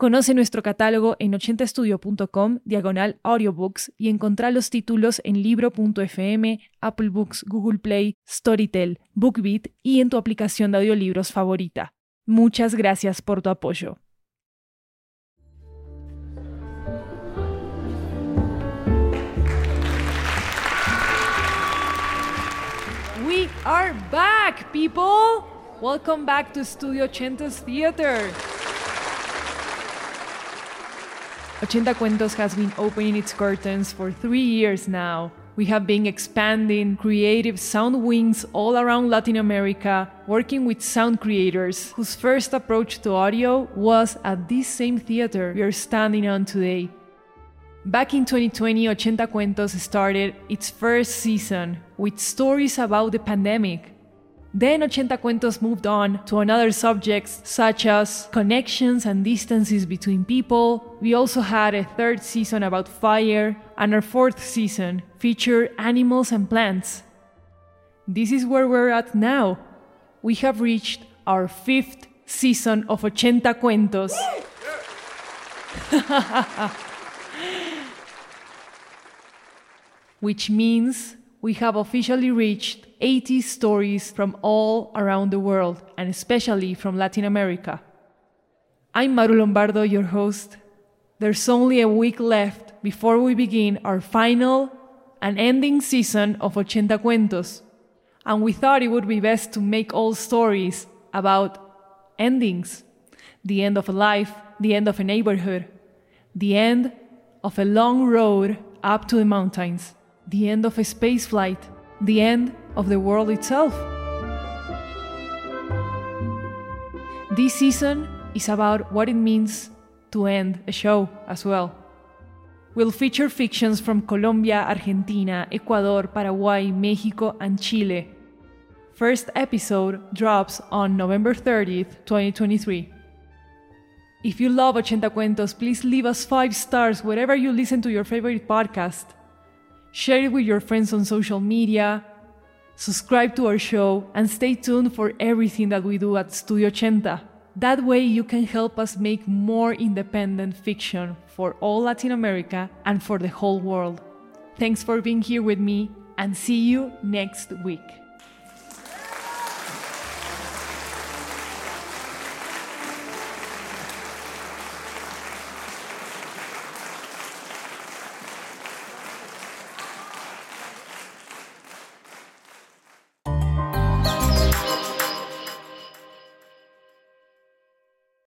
Conoce nuestro catálogo en 80estudio.com, diagonal audiobooks, y encontrá los títulos en libro.fm, Apple Books, Google Play, Storytel, BookBeat y en tu aplicación de audiolibros favorita. Muchas gracias por tu apoyo. We are back, people! Welcome back to Studio 80's Theater. 80 Cuentos has been opening its curtains for three years now. We have been expanding creative sound wings all around Latin America, working with sound creators whose first approach to audio was at this same theater we are standing on today. Back in 2020, 80 Cuentos started its first season with stories about the pandemic, then 80 Cuentos moved on to another subjects such as connections and distances between people. We also had a third season about fire, and our fourth season featured animals and plants. This is where we're at now. We have reached our fifth season of 80 Cuentos. Which means we have officially reached 80 stories from all around the world, and especially from Latin America. I'm Maru Lombardo, your host. There's only a week left before we begin our final and ending season of 80 Cuentos, and we thought it would be best to make all stories about endings the end of a life, the end of a neighborhood, the end of a long road up to the mountains the end of a space flight, the end of the world itself. This season is about what it means to end a show as well. We'll feature fictions from Colombia, Argentina, Ecuador, Paraguay, Mexico, and Chile. First episode drops on November 30th, 2023. If you love 80 Cuentos, please leave us 5 stars wherever you listen to your favorite podcast share it with your friends on social media, subscribe to our show, and stay tuned for everything that we do at Studio 80. That way, you can help us make more independent fiction for all Latin America and for the whole world. Thanks for being here with me, and see you next week.